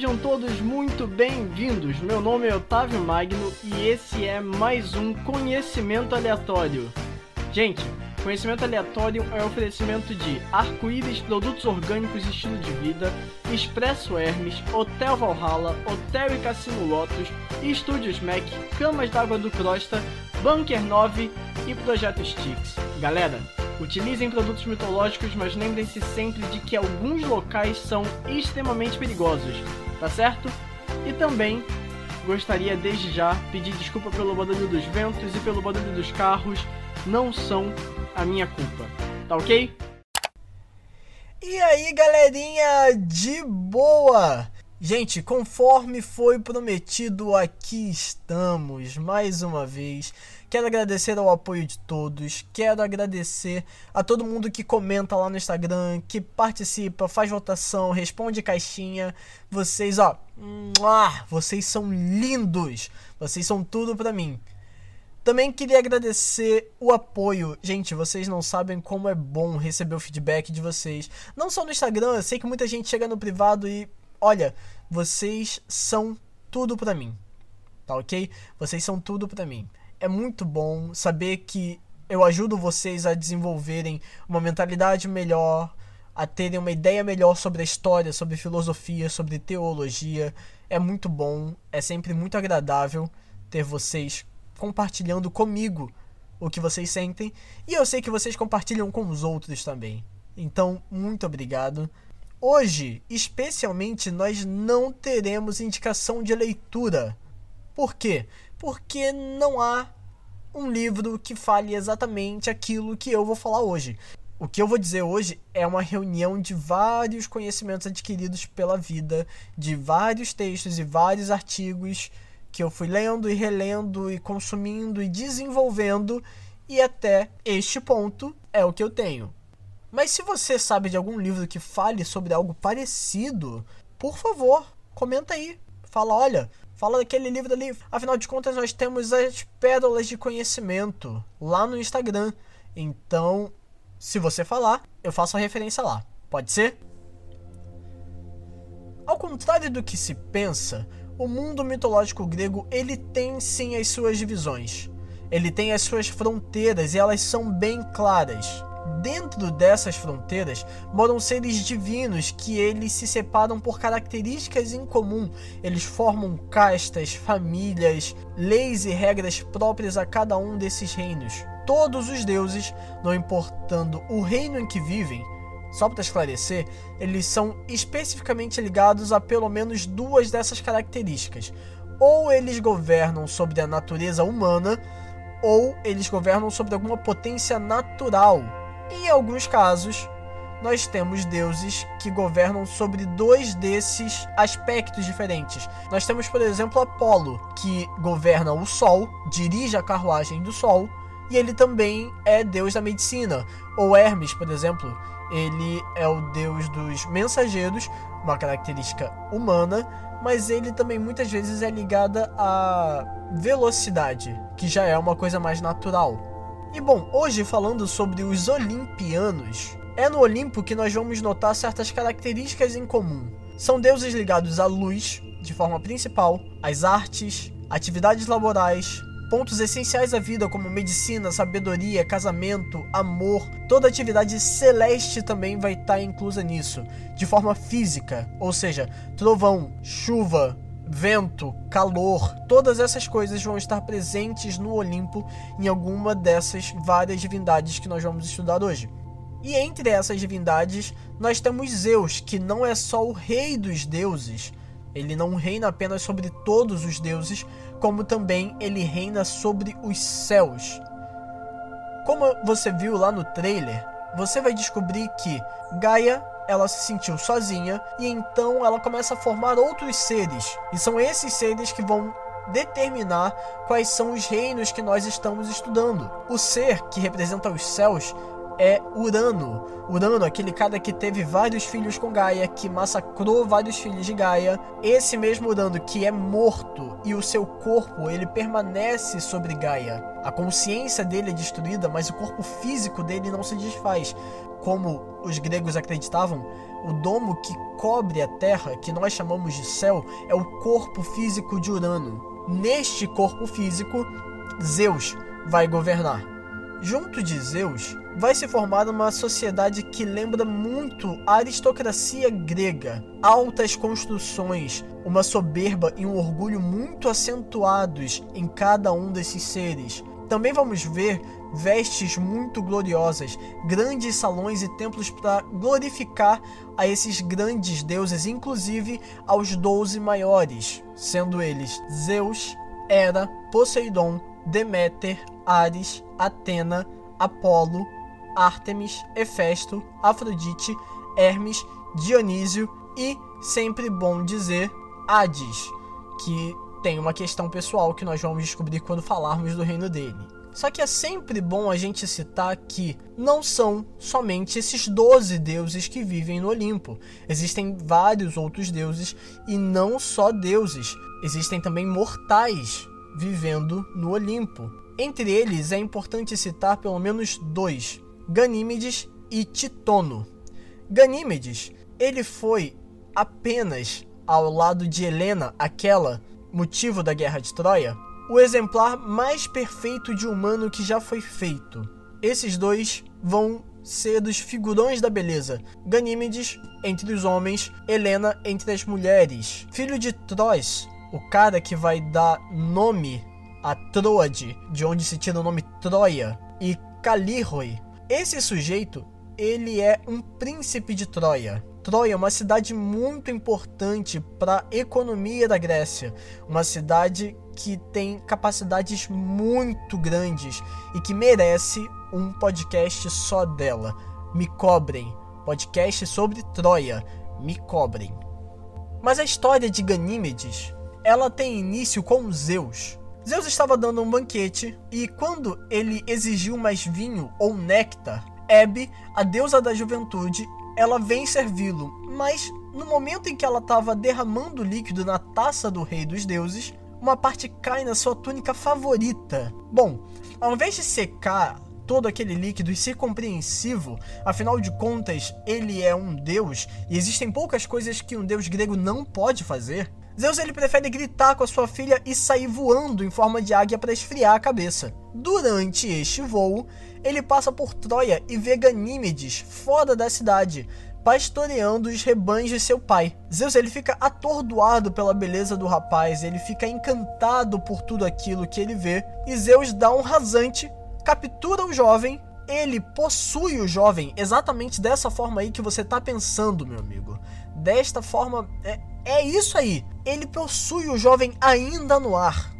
Sejam todos muito bem-vindos. Meu nome é Otávio Magno e esse é mais um Conhecimento Aleatório. Gente, Conhecimento Aleatório é oferecimento de Arco-Íris, Produtos Orgânicos e Estilo de Vida, Expresso Hermes, Hotel Valhalla, Hotel e Cassino Lotus, Estúdios Mac, Camas d'Água do Crosta, Bunker 9 e Projeto Stix. Galera, Utilizem produtos mitológicos, mas lembrem-se sempre de que alguns locais são extremamente perigosos, tá certo? E também gostaria desde já pedir desculpa pelo barulho dos ventos e pelo barulho dos carros, não são a minha culpa, tá ok? E aí, galerinha de boa! Gente, conforme foi prometido, aqui estamos mais uma vez. Quero agradecer ao apoio de todos. Quero agradecer a todo mundo que comenta lá no Instagram, que participa, faz votação, responde caixinha. Vocês, ó, vocês são lindos. Vocês são tudo para mim. Também queria agradecer o apoio. Gente, vocês não sabem como é bom receber o feedback de vocês. Não só no Instagram, eu sei que muita gente chega no privado e olha, vocês são tudo para mim. Tá ok? Vocês são tudo para mim. É muito bom saber que eu ajudo vocês a desenvolverem uma mentalidade melhor, a terem uma ideia melhor sobre a história, sobre filosofia, sobre teologia. É muito bom, é sempre muito agradável ter vocês compartilhando comigo o que vocês sentem e eu sei que vocês compartilham com os outros também. Então, muito obrigado. Hoje, especialmente, nós não teremos indicação de leitura. Por quê? Porque não há um livro que fale exatamente aquilo que eu vou falar hoje. O que eu vou dizer hoje é uma reunião de vários conhecimentos adquiridos pela vida, de vários textos e vários artigos que eu fui lendo e relendo e consumindo e desenvolvendo, e até este ponto é o que eu tenho. Mas se você sabe de algum livro que fale sobre algo parecido, por favor, comenta aí. Fala, olha, fala daquele livro ali. Afinal de contas, nós temos as pérolas de conhecimento lá no Instagram. Então, se você falar, eu faço a referência lá. Pode ser? Ao contrário do que se pensa, o mundo mitológico grego ele tem sim as suas divisões. Ele tem as suas fronteiras e elas são bem claras. Dentro dessas fronteiras moram seres divinos que eles se separam por características em comum. Eles formam castas, famílias, leis e regras próprias a cada um desses reinos. Todos os deuses, não importando o reino em que vivem, só para esclarecer, eles são especificamente ligados a pelo menos duas dessas características. Ou eles governam sobre a natureza humana, ou eles governam sobre alguma potência natural, em alguns casos, nós temos deuses que governam sobre dois desses aspectos diferentes. Nós temos, por exemplo, Apolo, que governa o Sol, dirige a carruagem do Sol, e ele também é deus da medicina. Ou Hermes, por exemplo, ele é o deus dos mensageiros, uma característica humana, mas ele também muitas vezes é ligada à velocidade, que já é uma coisa mais natural. E bom, hoje falando sobre os Olimpianos, é no Olimpo que nós vamos notar certas características em comum. São deuses ligados à luz, de forma principal, às artes, atividades laborais, pontos essenciais à vida como medicina, sabedoria, casamento, amor, toda atividade celeste também vai estar inclusa nisso, de forma física, ou seja, trovão, chuva, vento, calor, todas essas coisas vão estar presentes no Olimpo em alguma dessas várias divindades que nós vamos estudar hoje. E entre essas divindades, nós temos Zeus, que não é só o rei dos deuses, ele não reina apenas sobre todos os deuses, como também ele reina sobre os céus. Como você viu lá no trailer, você vai descobrir que Gaia ela se sentiu sozinha e então ela começa a formar outros seres. E são esses seres que vão determinar quais são os reinos que nós estamos estudando. O ser que representa os céus é Urano. Urano, aquele cara que teve vários filhos com Gaia, que massacrou vários filhos de Gaia. Esse mesmo Urano que é morto e o seu corpo ele permanece sobre Gaia. A consciência dele é destruída, mas o corpo físico dele não se desfaz. Como os gregos acreditavam, o domo que cobre a terra, que nós chamamos de céu, é o corpo físico de Urano. Neste corpo físico, Zeus vai governar. Junto de Zeus, vai se formar uma sociedade que lembra muito a aristocracia grega. Altas construções, uma soberba e um orgulho muito acentuados em cada um desses seres. Também vamos ver vestes muito gloriosas, grandes salões e templos para glorificar a esses grandes deuses, inclusive aos doze maiores, sendo eles Zeus, Hera, Poseidon, Deméter, Ares, Atena, Apolo, Ártemis, Hefesto, Afrodite, Hermes, Dionísio e, sempre bom dizer, Hades, que tem uma questão pessoal que nós vamos descobrir quando falarmos do reino dele. Só que é sempre bom a gente citar que não são somente esses 12 deuses que vivem no Olimpo. Existem vários outros deuses e não só deuses, existem também mortais vivendo no Olimpo. Entre eles é importante citar pelo menos dois: Ganímedes e Titono. Ganímedes, ele foi apenas ao lado de Helena, aquela motivo da guerra de Troia, o exemplar mais perfeito de humano que já foi feito. Esses dois vão ser dos figurões da beleza. Ganímedes entre os homens, Helena entre as mulheres. Filho de Trois, o cara que vai dar nome a Troade, de onde se tira o nome Troia, e Calirroi. Esse sujeito, ele é um príncipe de Troia. Troia é uma cidade muito importante para a economia da Grécia, uma cidade que tem capacidades muito grandes e que merece um podcast só dela. Me cobrem. Podcast sobre Troia. Me cobrem. Mas a história de Ganímedes, ela tem início com Zeus. Zeus estava dando um banquete e quando ele exigiu mais vinho ou néctar, Hebe, a deusa da juventude, ela vem servi-lo, mas no momento em que ela estava derramando o líquido na taça do rei dos deuses, uma parte cai na sua túnica favorita. Bom, ao invés de secar todo aquele líquido e ser compreensivo, afinal de contas, ele é um deus e existem poucas coisas que um deus grego não pode fazer. Zeus ele prefere gritar com a sua filha e sair voando em forma de águia para esfriar a cabeça. Durante este voo, ele passa por Troia e vê Ganímedes fora da cidade, pastoreando os rebanhos de seu pai. Zeus ele fica atordoado pela beleza do rapaz, ele fica encantado por tudo aquilo que ele vê, e Zeus dá um rasante, captura o jovem, ele possui o jovem exatamente dessa forma aí que você tá pensando, meu amigo. Desta forma, é, é isso aí. Ele possui o jovem ainda no ar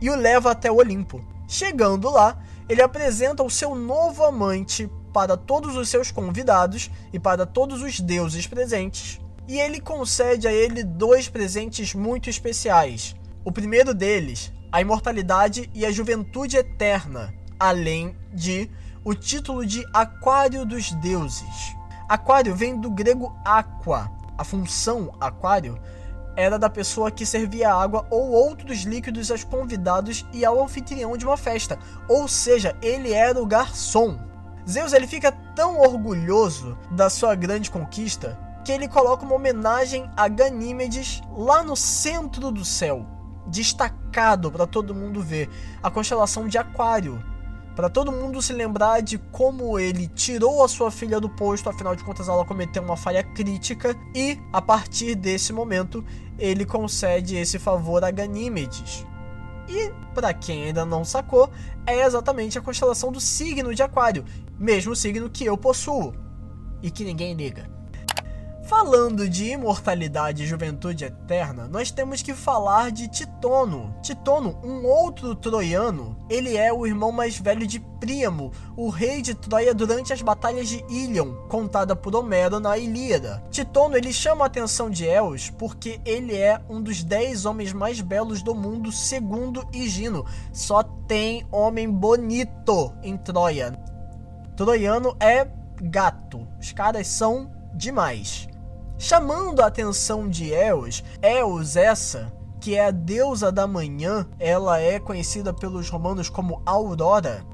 e o leva até o Olimpo. Chegando lá, ele apresenta o seu novo amante para todos os seus convidados e para todos os deuses presentes. E ele concede a ele dois presentes muito especiais. O primeiro deles, a imortalidade e a juventude eterna, além de o título de Aquário dos Deuses. Aquário vem do grego aqua. A função aquário era da pessoa que servia água ou outros líquidos aos convidados e ao anfitrião de uma festa, ou seja, ele era o garçom. Zeus ele fica tão orgulhoso da sua grande conquista que ele coloca uma homenagem a Ganímedes lá no centro do céu, destacado para todo mundo ver, a constelação de Aquário, para todo mundo se lembrar de como ele tirou a sua filha do posto, afinal de contas ela cometeu uma falha crítica e a partir desse momento ele concede esse favor a Ganímedes. E, para quem ainda não sacou, é exatamente a constelação do signo de Aquário, mesmo signo que eu possuo e que ninguém liga. Falando de imortalidade e juventude eterna, nós temos que falar de Titono. Titono, um outro troiano, ele é o irmão mais velho de Príamo, o rei de Troia durante as batalhas de Ilion, contada por Homero na Ilíada. Titono ele chama a atenção de Eos porque ele é um dos dez homens mais belos do mundo, segundo Higino. Só tem homem bonito em Troia. Troiano é gato. Os caras são demais. Chamando a atenção de Eos, Eos essa, que é a deusa da manhã, ela é conhecida pelos romanos como Aurora.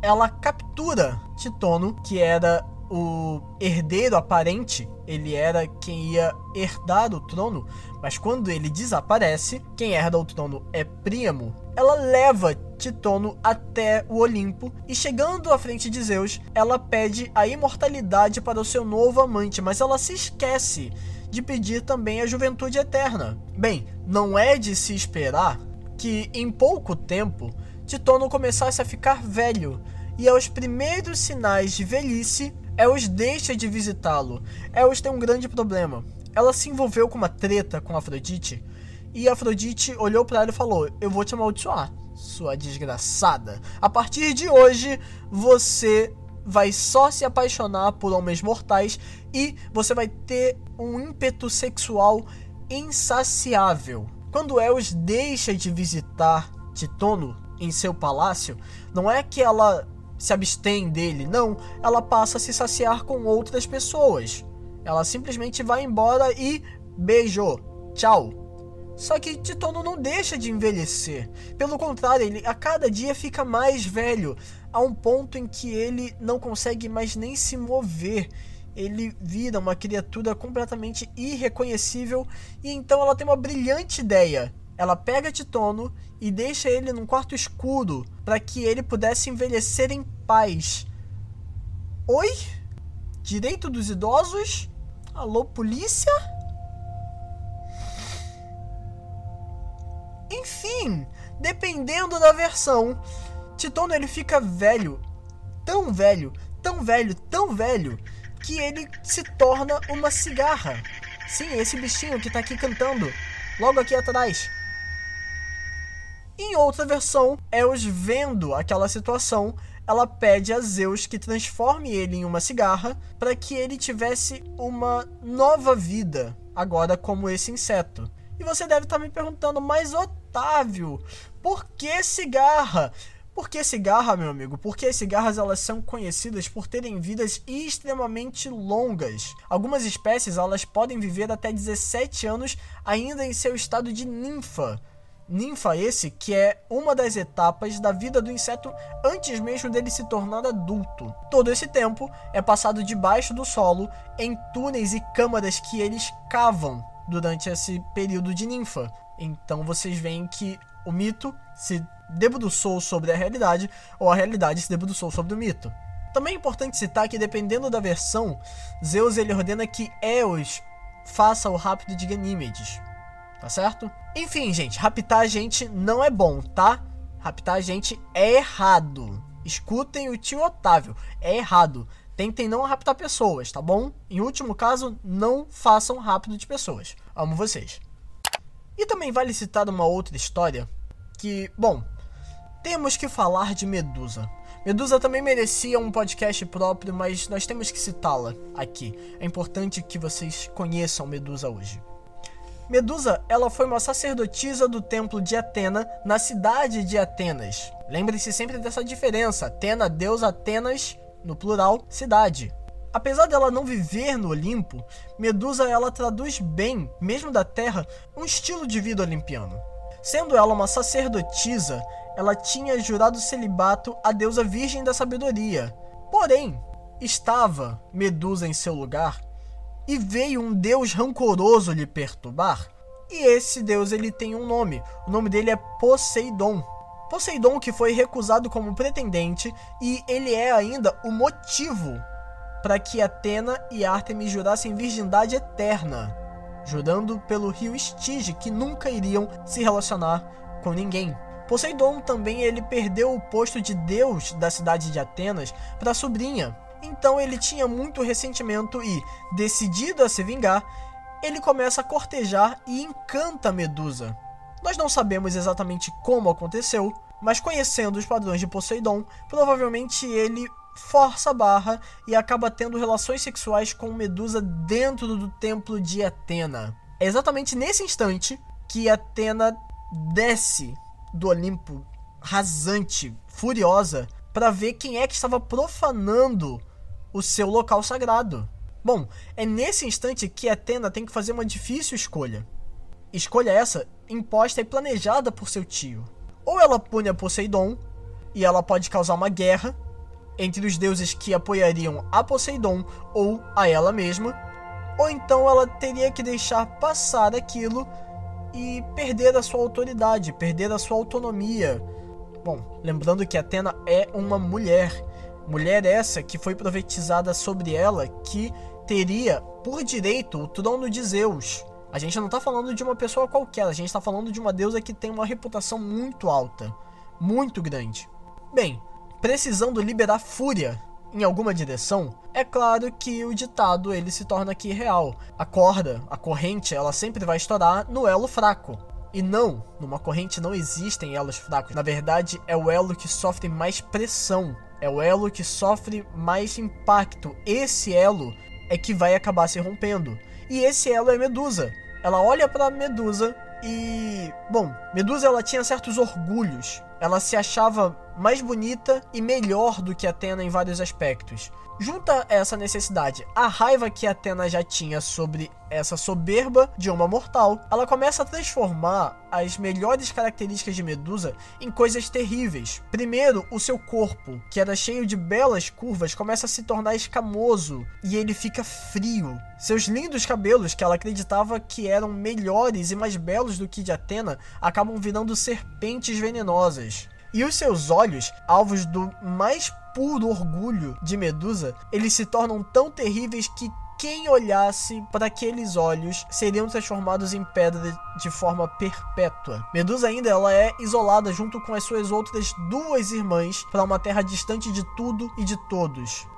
Ela captura Titono, que era o herdeiro aparente, ele era quem ia herdar o trono, mas quando ele desaparece, quem herda o trono é Príamo. Ela leva Titono até o Olimpo e chegando à frente de Zeus, ela pede a imortalidade para o seu novo amante, mas ela se esquece de pedir também a juventude eterna. Bem, não é de se esperar que em pouco tempo Titono começasse a ficar velho, e aos primeiros sinais de velhice, Eos deixa de visitá-lo. Eos tem um grande problema. Ela se envolveu com uma treta com Afrodite, e Afrodite olhou para ela e falou: Eu vou te amaldiçoar, sua desgraçada. A partir de hoje, você vai só se apaixonar por homens mortais e você vai ter um ímpeto sexual insaciável. Quando Eos deixa de visitar Titono em seu palácio, não é que ela se abstém dele, não, ela passa a se saciar com outras pessoas. Ela simplesmente vai embora e beijou. Tchau. Só que Titono não deixa de envelhecer. Pelo contrário, ele a cada dia fica mais velho, a um ponto em que ele não consegue mais nem se mover. Ele vira uma criatura completamente irreconhecível e então ela tem uma brilhante ideia. Ela pega Titono e deixa ele num quarto escuro para que ele pudesse envelhecer em paz. Oi? Direito dos idosos? Alô, polícia? Enfim, dependendo da versão, Titono ele fica velho, tão velho, tão velho, tão velho, que ele se torna uma cigarra. Sim, esse bichinho que tá aqui cantando, logo aqui atrás. Em outra versão, Eos vendo aquela situação, ela pede a Zeus que transforme ele em uma cigarra para que ele tivesse uma nova vida, agora como esse inseto. E você deve estar me perguntando, mas Otávio, por que cigarra? Por que cigarra, meu amigo? Porque as cigarras elas são conhecidas por terem vidas extremamente longas. Algumas espécies elas podem viver até 17 anos ainda em seu estado de ninfa. Ninfa esse que é uma das etapas da vida do inseto antes mesmo dele se tornar adulto. Todo esse tempo é passado debaixo do solo em túneis e câmaras que eles cavam durante esse período de ninfa. Então vocês veem que o mito se debruçou sobre a realidade ou a realidade se debruçou sobre o mito. Também é importante citar que dependendo da versão, Zeus ele ordena que Eos faça o rápido de Ganímedes tá certo? Enfim, gente, raptar a gente não é bom, tá? Raptar a gente é errado. Escutem o tio Otávio, é errado. Tentem não raptar pessoas, tá bom? Em último caso, não façam rápido de pessoas. Amo vocês. E também vale citar uma outra história que, bom, temos que falar de Medusa. Medusa também merecia um podcast próprio, mas nós temos que citá-la aqui. É importante que vocês conheçam Medusa hoje. Medusa, ela foi uma sacerdotisa do templo de Atena na cidade de Atenas. Lembre-se sempre dessa diferença: Atena, deus Atenas, no plural, cidade. Apesar dela não viver no Olimpo, Medusa ela traduz bem, mesmo da Terra, um estilo de vida olimpiano. Sendo ela uma sacerdotisa, ela tinha jurado celibato à deusa Virgem da Sabedoria. Porém, estava Medusa em seu lugar e veio um deus rancoroso lhe perturbar. E esse deus ele tem um nome. O nome dele é Poseidon. Poseidon que foi recusado como pretendente e ele é ainda o motivo para que Atena e Ártemis jurassem virgindade eterna, jurando pelo rio Estige que nunca iriam se relacionar com ninguém. Poseidon também ele perdeu o posto de deus da cidade de Atenas para a sobrinha, então ele tinha muito ressentimento e, decidido a se vingar, ele começa a cortejar e encanta Medusa. Nós não sabemos exatamente como aconteceu, mas conhecendo os padrões de Poseidon, provavelmente ele força a barra e acaba tendo relações sexuais com Medusa dentro do templo de Atena. É exatamente nesse instante que Atena desce do Olimpo rasante, furiosa, para ver quem é que estava profanando o seu local sagrado. Bom, é nesse instante que Atena tem que fazer uma difícil escolha. Escolha essa imposta e planejada por seu tio. Ou ela pune a Poseidon, e ela pode causar uma guerra entre os deuses que apoiariam a Poseidon ou a ela mesma, ou então ela teria que deixar passar aquilo e perder a sua autoridade, perder a sua autonomia. Bom, lembrando que Atena é uma mulher, mulher essa que foi profetizada sobre ela que teria por direito o trono de Zeus. A gente não está falando de uma pessoa qualquer, a gente está falando de uma deusa que tem uma reputação muito alta, muito grande. Bem, precisando liberar fúria em alguma direção, é claro que o ditado ele se torna aqui real. A corda, a corrente, ela sempre vai estourar no elo fraco. E não, numa corrente não existem elos fracos. Na verdade, é o elo que sofre mais pressão, é o elo que sofre mais impacto. Esse elo é que vai acabar se rompendo. E esse elo é Medusa. Ela olha para Medusa e, bom, Medusa ela tinha certos orgulhos. Ela se achava mais bonita e melhor do que Atena em vários aspectos. Junta essa necessidade a raiva que Atena já tinha sobre essa soberba de uma mortal, ela começa a transformar as melhores características de Medusa em coisas terríveis. Primeiro, o seu corpo, que era cheio de belas curvas, começa a se tornar escamoso e ele fica frio. Seus lindos cabelos, que ela acreditava que eram melhores e mais belos do que de Atena, acabam virando serpentes venenosas. E os seus olhos, alvos do mais puro orgulho de Medusa, eles se tornam tão terríveis que quem olhasse para aqueles olhos seriam transformados em pedra de forma perpétua. Medusa ainda ela é isolada junto com as suas outras duas irmãs para uma terra distante de tudo e de todos.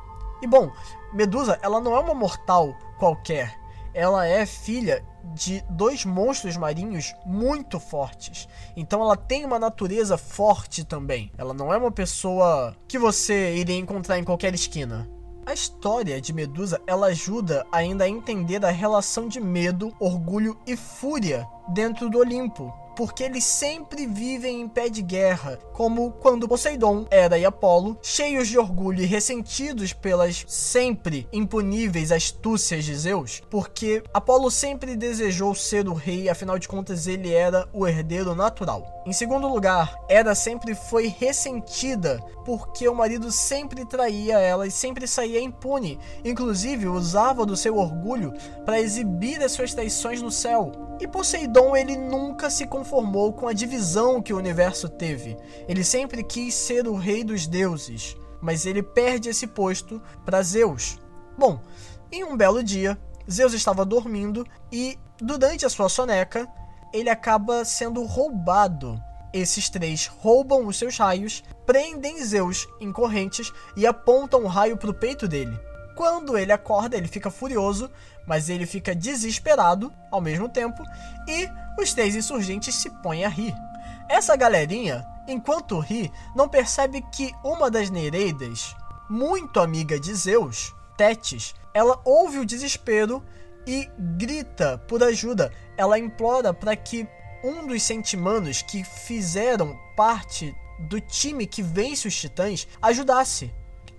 E bom, Medusa ela não é uma mortal qualquer. Ela é filha de dois monstros marinhos muito fortes. Então ela tem uma natureza forte também. Ela não é uma pessoa que você iria encontrar em qualquer esquina. A história de Medusa ela ajuda ainda a entender a relação de medo, orgulho e fúria dentro do Olimpo porque eles sempre vivem em pé de guerra, como quando Poseidon, Hera e Apolo, cheios de orgulho e ressentidos pelas sempre impuníveis astúcias de Zeus, porque Apolo sempre desejou ser o rei, afinal de contas ele era o herdeiro natural. Em segundo lugar, Hera sempre foi ressentida porque o marido sempre traía ela e sempre saía impune, inclusive usava do seu orgulho para exibir as suas traições no céu. E Poseidon ele nunca se conformou com a divisão que o universo teve. Ele sempre quis ser o rei dos deuses, mas ele perde esse posto para Zeus. Bom, em um belo dia, Zeus estava dormindo e, durante a sua soneca, ele acaba sendo roubado. Esses três roubam os seus raios, prendem Zeus em correntes e apontam o raio para o peito dele. Quando ele acorda, ele fica furioso, mas ele fica desesperado ao mesmo tempo e os três insurgentes se põem a rir. Essa galerinha, enquanto ri, não percebe que uma das Nereidas, muito amiga de Zeus, Tétis, ela ouve o desespero e grita por ajuda. Ela implora para que um dos sentimanos que fizeram parte do time que vence os titãs ajudasse.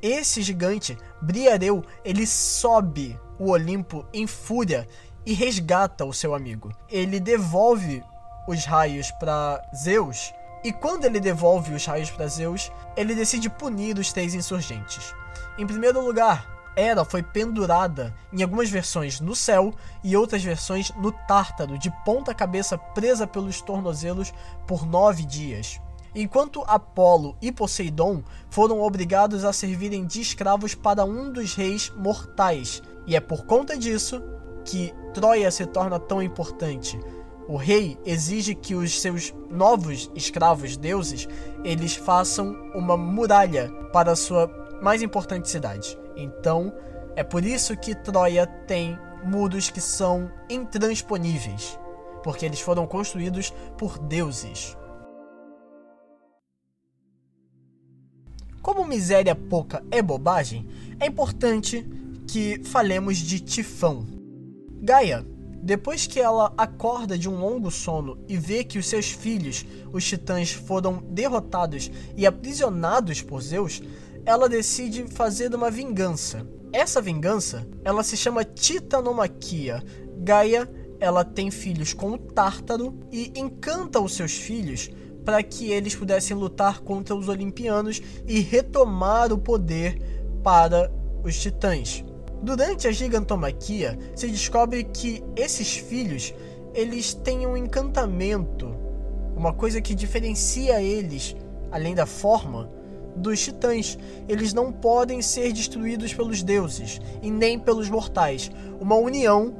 Esse gigante, Briareu, ele sobe o Olimpo em fúria e resgata o seu amigo. Ele devolve os raios para Zeus e quando ele devolve os raios para Zeus, ele decide punir os três insurgentes. Em primeiro lugar, Hera foi pendurada em algumas versões no céu e outras versões no Tártaro, de ponta cabeça presa pelos tornozelos por nove dias. Enquanto Apolo e Poseidon foram obrigados a servirem de escravos para um dos reis mortais. E é por conta disso que Troia se torna tão importante. O rei exige que os seus novos escravos deuses eles façam uma muralha para sua mais importante cidade. Então, é por isso que Troia tem muros que são intransponíveis, porque eles foram construídos por deuses. Como miséria pouca é bobagem, é importante que falemos de Tifão. Gaia, Depois que ela acorda de um longo sono e vê que os seus filhos, os titãs, foram derrotados e aprisionados por Zeus, ela decide fazer uma vingança. Essa vingança, ela se chama Titanomaquia. Gaia, ela tem filhos com o Tártaro e encanta os seus filhos para que eles pudessem lutar contra os olimpianos e retomar o poder para os titãs. Durante a gigantomaquia, se descobre que esses filhos, eles têm um encantamento, uma coisa que diferencia eles, além da forma, dos titãs. Eles não podem ser destruídos pelos deuses e nem pelos mortais. Uma união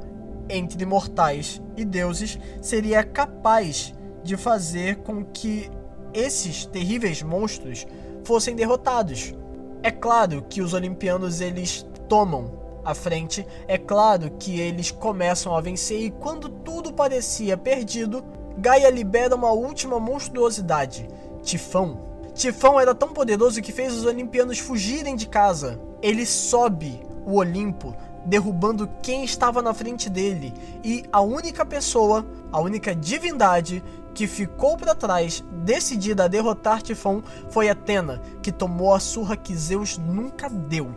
entre mortais e deuses seria capaz de fazer com que esses terríveis monstros fossem derrotados. É claro que os olimpianos eles tomam a frente, é claro que eles começam a vencer e quando tudo parecia perdido, Gaia libera uma última monstruosidade, Tifão. Tifão era tão poderoso que fez os olimpianos fugirem de casa. Ele sobe o Olimpo, derrubando quem estava na frente dele, e a única pessoa, a única divindade que ficou para trás, decidida a derrotar Tifão, foi Atena, que tomou a surra que Zeus nunca deu.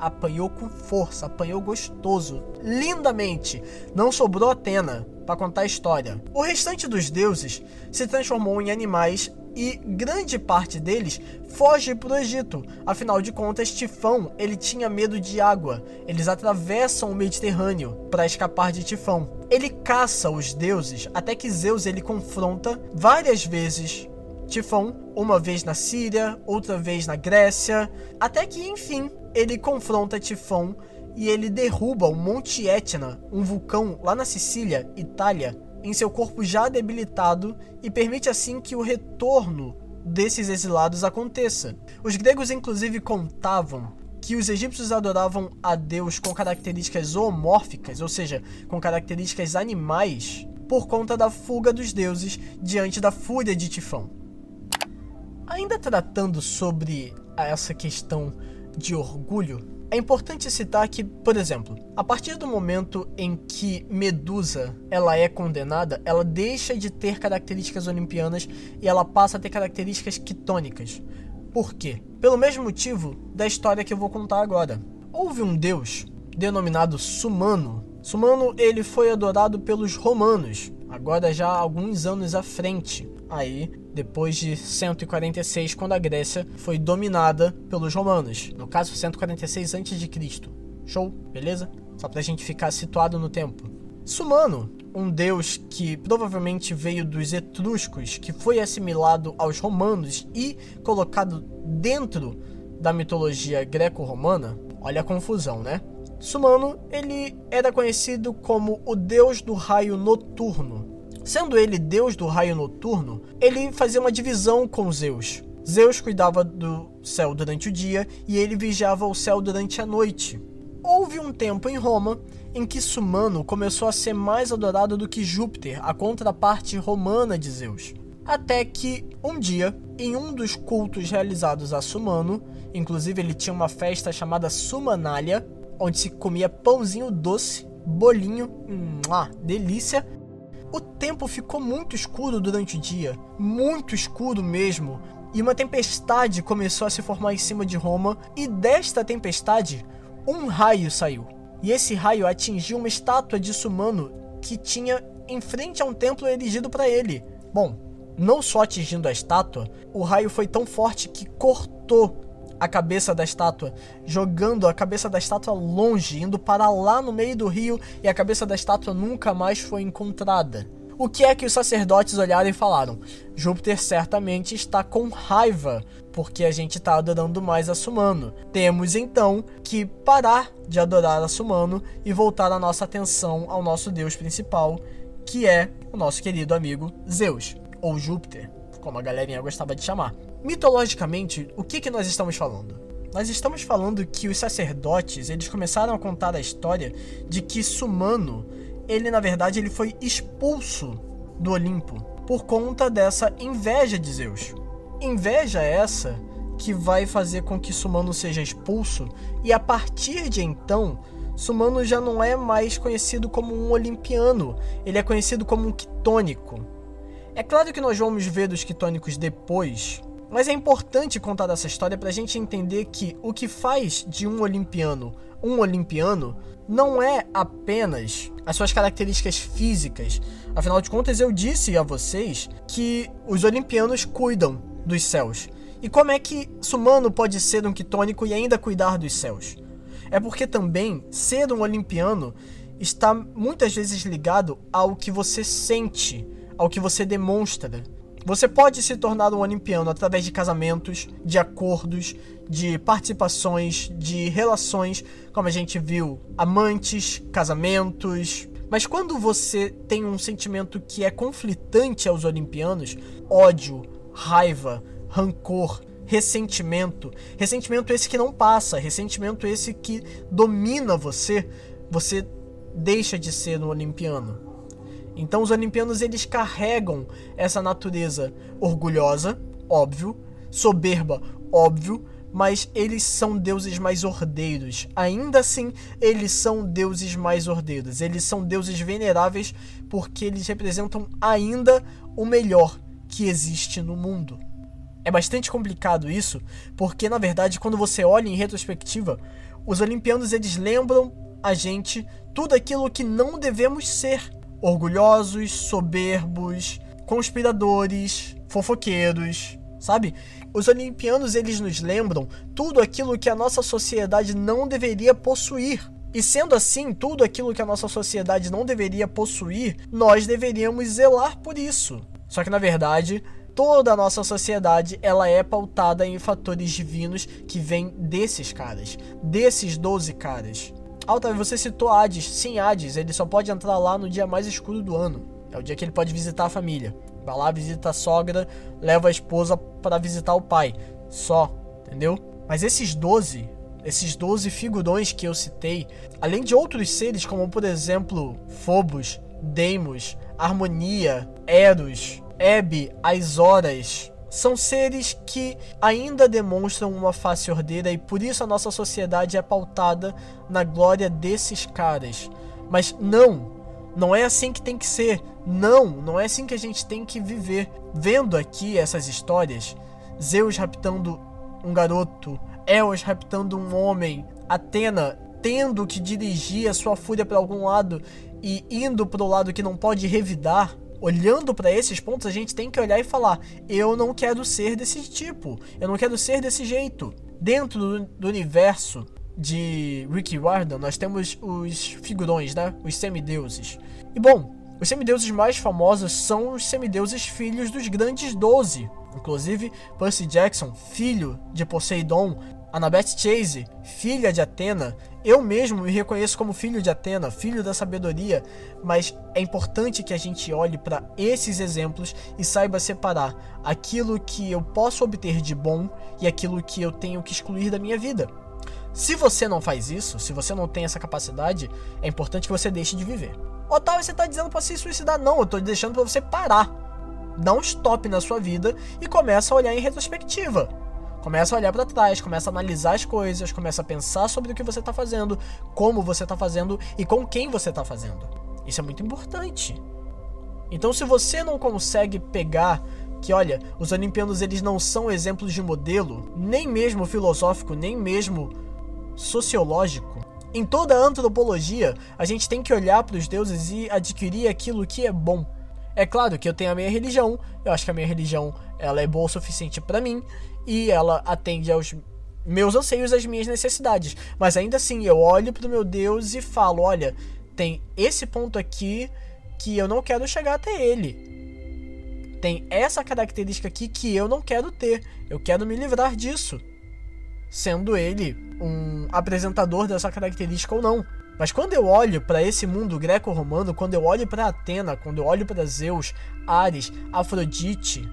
Apanhou com força, apanhou gostoso, lindamente. Não sobrou Atena para contar a história. O restante dos deuses se transformou em animais e grande parte deles foge para o Egito. Afinal de contas, Tifão ele tinha medo de água. Eles atravessam o Mediterrâneo para escapar de Tifão. Ele caça os deuses até que Zeus ele confronta várias vezes Tifão, uma vez na Síria, outra vez na Grécia, até que enfim ele confronta Tifão e ele derruba o Monte Etna, um vulcão lá na Sicília, Itália, em seu corpo já debilitado e permite assim que o retorno desses exilados aconteça. Os gregos, inclusive, contavam que os egípcios adoravam a Deus com características zoomórficas, ou seja, com características animais, por conta da fuga dos deuses diante da fúria de Tifão. Ainda tratando sobre essa questão de orgulho, é importante citar que, por exemplo, a partir do momento em que Medusa ela é condenada, ela deixa de ter características olimpianas e ela passa a ter características quitônicas. Por quê? Pelo mesmo motivo da história que eu vou contar agora. Houve um deus denominado Sumano. Sumano ele foi adorado pelos romanos, agora já alguns anos à frente. Aí depois de 146, quando a Grécia foi dominada pelos romanos. No caso, 146 a.C. Show? Beleza? Só pra gente ficar situado no tempo. Sumano, um deus que provavelmente veio dos etruscos, que foi assimilado aos romanos e colocado dentro da mitologia greco-romana. Olha a confusão, né? Sumano, ele era conhecido como o deus do raio noturno Sendo ele deus do raio noturno, ele fazia uma divisão com Zeus. Zeus cuidava do céu durante o dia e ele vigiava o céu durante a noite. Houve um tempo em Roma em que Sumano começou a ser mais adorado do que Júpiter, a contraparte romana de Zeus. Até que, um dia, em um dos cultos realizados a Sumano, inclusive ele tinha uma festa chamada Sumanália, onde se comia pãozinho doce, bolinho, mua, delícia, o tempo ficou muito escuro durante o dia, muito escuro mesmo, e uma tempestade começou a se formar em cima de Roma, e desta tempestade, um raio saiu. E esse raio atingiu uma estátua de Sumano que tinha em frente a um templo erigido para ele. Bom, não só atingindo a estátua, o raio foi tão forte que cortou a cabeça da estátua, jogando a cabeça da estátua longe, indo para lá no meio do rio, e a cabeça da estátua nunca mais foi encontrada. O que é que os sacerdotes olharam e falaram? Júpiter certamente está com raiva, porque a gente está adorando mais a Sumano. Temos então que parar de adorar a Sumano e voltar a nossa atenção ao nosso deus principal, que é o nosso querido amigo Zeus, ou Júpiter, como a galerinha gostava de chamar. Mitologicamente, o que, que nós estamos falando? Nós estamos falando que os sacerdotes, eles começaram a contar a história de que Sumano, ele na verdade ele foi expulso do Olimpo por conta dessa inveja de Zeus. Inveja essa que vai fazer com que Sumano seja expulso e a partir de então Sumano já não é mais conhecido como um olimpiano, ele é conhecido como um quitônico. É claro que nós vamos ver os quitônicos depois, mas é importante contar essa história para a gente entender que o que faz de um olimpiano um olimpiano não é apenas as suas características físicas. Afinal de contas, eu disse a vocês que os olimpianos cuidam dos céus. E como é que Sumano pode ser um quitônico e ainda cuidar dos céus? É porque também ser um olimpiano está muitas vezes ligado ao que você sente, ao que você demonstra. Você pode se tornar um olimpiano através de casamentos, de acordos, de participações, de relações, como a gente viu, amantes, casamentos. Mas quando você tem um sentimento que é conflitante aos olimpianos, ódio, raiva, rancor, ressentimento, ressentimento esse que não passa, ressentimento esse que domina você, você deixa de ser um olimpiano. Então os olimpianos eles carregam essa natureza orgulhosa, óbvio, soberba, óbvio, mas eles são deuses mais ordeiros. Ainda assim, eles são deuses mais ordeiros. Eles são deuses veneráveis porque eles representam ainda o melhor que existe no mundo. É bastante complicado isso, porque na verdade, quando você olha em retrospectiva, os olimpianos eles lembram a gente tudo aquilo que não devemos ser: orgulhosos, soberbos, conspiradores, fofoqueiros, sabe? Os olimpianos eles nos lembram tudo aquilo que a nossa sociedade não deveria possuir. E sendo assim, tudo aquilo que a nossa sociedade não deveria possuir, nós deveríamos zelar por isso. Só que na verdade, toda a nossa sociedade ela é pautada em fatores divinos que vêm desses caras, desses 12 caras. Alta, você citou Hades. Sim, Hades, ele só pode entrar lá no dia mais escuro do ano. É o dia que ele pode visitar a família. Vai lá, visita a sogra, leva a esposa para visitar o pai. Só, entendeu? Mas esses 12, esses 12 figurões que eu citei, além de outros seres como por exemplo Phobos, Deimos, Harmonia, Eros, Hebe, as Horas, são seres que ainda demonstram uma face ordeira e por isso a nossa sociedade é pautada na glória desses caras. Mas não, não é assim que tem que ser. Não, não é assim que a gente tem que viver. Vendo aqui essas histórias, Zeus raptando um garoto, Eos raptando um homem, Atena tendo que dirigir a sua fúria para algum lado e indo para o lado que não pode revidar, olhando para esses pontos, a gente tem que olhar e falar: eu não quero ser desse tipo, eu não quero ser desse jeito. Dentro do, universo de Ricky Warden, nós temos os figurões, né? Os semideuses. E bom, os semideuses mais famosos são os semideuses filhos dos grandes doze. Inclusive, Percy Jackson, filho de Poseidon, Annabeth Chase, filha de Atena, eu mesmo me reconheço como filho de Atena, filho da sabedoria, mas é importante que a gente olhe para esses exemplos e saiba separar aquilo que eu posso obter de bom e aquilo que eu tenho que excluir da minha vida. Se você não faz isso, se você não tem essa capacidade, é importante que você deixe de viver. Otávio, você está dizendo para se suicidar? Não, eu estou deixando para você parar. Dá um stop na sua vida e começa a olhar em retrospectiva. Começa a olhar para trás, começa a analisar as coisas, começa a pensar sobre o que você está fazendo, como você está fazendo e com quem você está fazendo. Isso é muito importante. Então, se você não consegue pegar que, olha, os olimpianos eles não são exemplos de modelo, nem mesmo filosófico, nem mesmo sociológico. Em toda a antropologia, a gente tem que olhar para os deuses e adquirir aquilo que é bom. É claro que eu tenho a minha religião, eu acho que a minha religião ela é boa o suficiente para mim e ela atende aos meus anseios, às minhas necessidades. Mas ainda assim, eu olho para o meu Deus e falo: olha, tem esse ponto aqui que eu não quero chegar até ele. Tem essa característica aqui que eu não quero ter. Eu quero me livrar disso. Sendo ele um apresentador dessa característica ou não. Mas quando eu olho para esse mundo greco-romano, quando eu olho para Atena, quando eu olho para Zeus, Ares, Afrodite,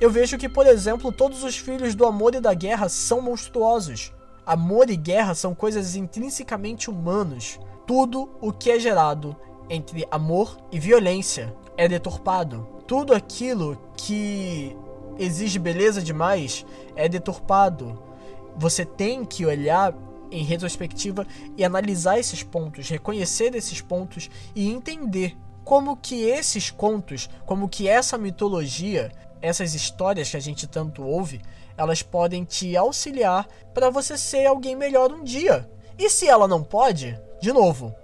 eu vejo que, por exemplo, todos os filhos do amor e da guerra são monstruosos. Amor e guerra são coisas intrinsecamente humanos. Tudo o que é gerado entre amor e violência é deturpado. Tudo aquilo que exige beleza demais é deturpado. Você tem que olhar em retrospectiva e analisar esses pontos, reconhecer esses pontos e entender como que esses contos, como que essa mitologia, essas histórias que a gente tanto ouve, elas podem te auxiliar para você ser alguém melhor um dia. E se ela não pode, de novo,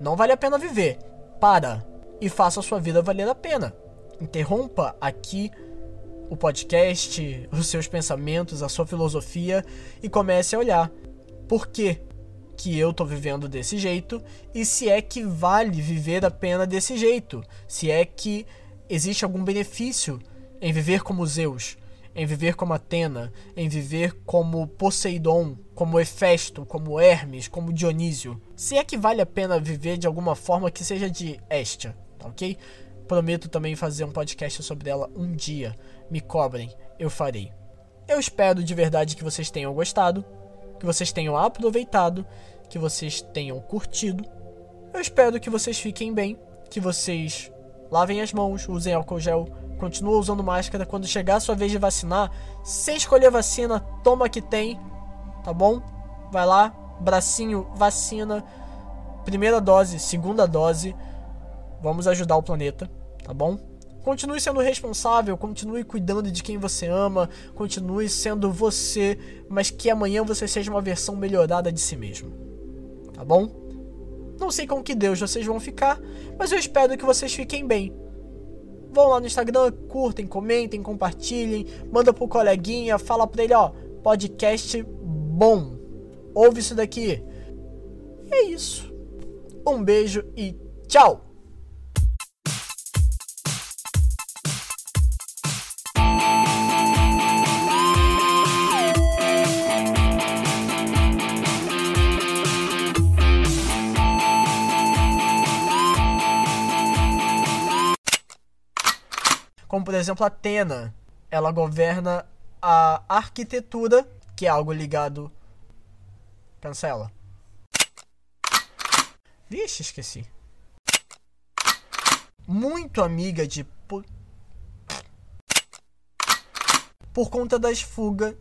não vale a pena viver. Para e faça a sua vida valer a pena. Interrompa aqui o podcast, os seus pensamentos, a sua filosofia e comece a olhar por que que eu tô vivendo desse jeito e se é que vale viver a pena desse jeito, se é que existe algum benefício em viver como Zeus, em viver como Atena, em viver como Poseidon, como Hefesto, como Hermes, como Dionísio. Se é que vale a pena viver de alguma forma que seja de Estia, tá ok? Prometo também fazer um podcast sobre ela um dia. Me cobrem, eu farei. Eu espero de verdade que vocês tenham gostado, que vocês tenham aproveitado, que vocês tenham curtido. Eu espero que vocês fiquem bem, que vocês lavem as mãos, usem álcool gel, continuem usando máscara. Quando chegar a sua vez de vacinar, sem escolher vacina, toma que tem, tá bom? Vai lá, bracinho, vacina, primeira dose, segunda dose. Vamos ajudar o planeta, tá bom? Continue sendo responsável, continue cuidando de quem você ama, continue sendo você, mas que amanhã você seja uma versão melhorada de si mesmo. Tá bom? Não sei com que Deus vocês vão ficar, mas eu espero que vocês fiquem bem. Vão lá no Instagram, curtem, comentem, compartilhem, manda pro coleguinha, fala pra ele, ó, podcast bom. Ouve isso daqui. E é isso. Um beijo e tchau! Como por exemplo, Atena, ela governa a arquitetura, que é algo ligado. Cancela. Vixe, esqueci. Muito amiga de. Por conta das fugas